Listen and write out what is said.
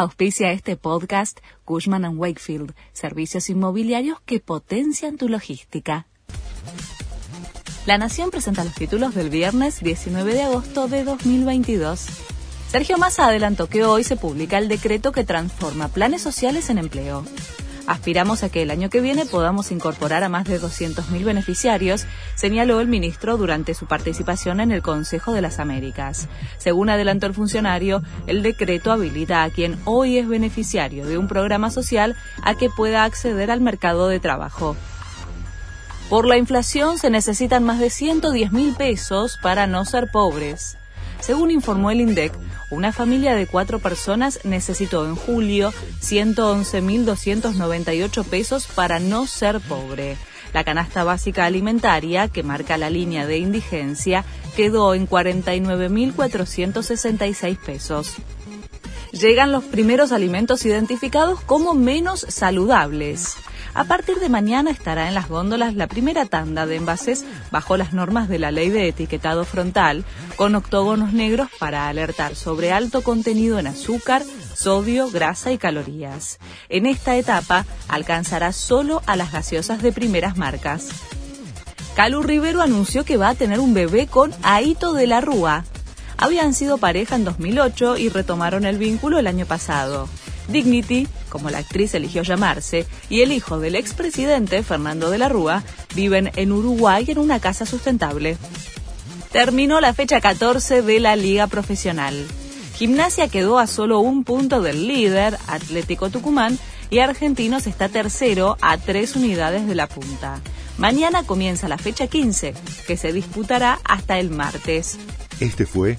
Auspicia este podcast Cushman ⁇ Wakefield, servicios inmobiliarios que potencian tu logística. La Nación presenta los títulos del viernes 19 de agosto de 2022. Sergio Massa adelantó que hoy se publica el decreto que transforma planes sociales en empleo. Aspiramos a que el año que viene podamos incorporar a más de 200.000 beneficiarios, señaló el ministro durante su participación en el Consejo de las Américas. Según adelantó el funcionario, el decreto habilita a quien hoy es beneficiario de un programa social a que pueda acceder al mercado de trabajo. Por la inflación se necesitan más de 110 mil pesos para no ser pobres. Según informó el INDEC, una familia de cuatro personas necesitó en julio 111.298 pesos para no ser pobre. La canasta básica alimentaria, que marca la línea de indigencia, quedó en 49.466 pesos. Llegan los primeros alimentos identificados como menos saludables. A partir de mañana estará en las góndolas la primera tanda de envases bajo las normas de la ley de etiquetado frontal, con octógonos negros para alertar sobre alto contenido en azúcar, sodio, grasa y calorías. En esta etapa alcanzará solo a las gaseosas de primeras marcas. Calu Rivero anunció que va a tener un bebé con Aito de la Rúa. Habían sido pareja en 2008 y retomaron el vínculo el año pasado. Dignity, como la actriz eligió llamarse, y el hijo del expresidente, Fernando de la Rúa, viven en Uruguay en una casa sustentable. Terminó la fecha 14 de la Liga Profesional. Gimnasia quedó a solo un punto del líder, Atlético Tucumán, y Argentinos está tercero a tres unidades de la punta. Mañana comienza la fecha 15, que se disputará hasta el martes. Este fue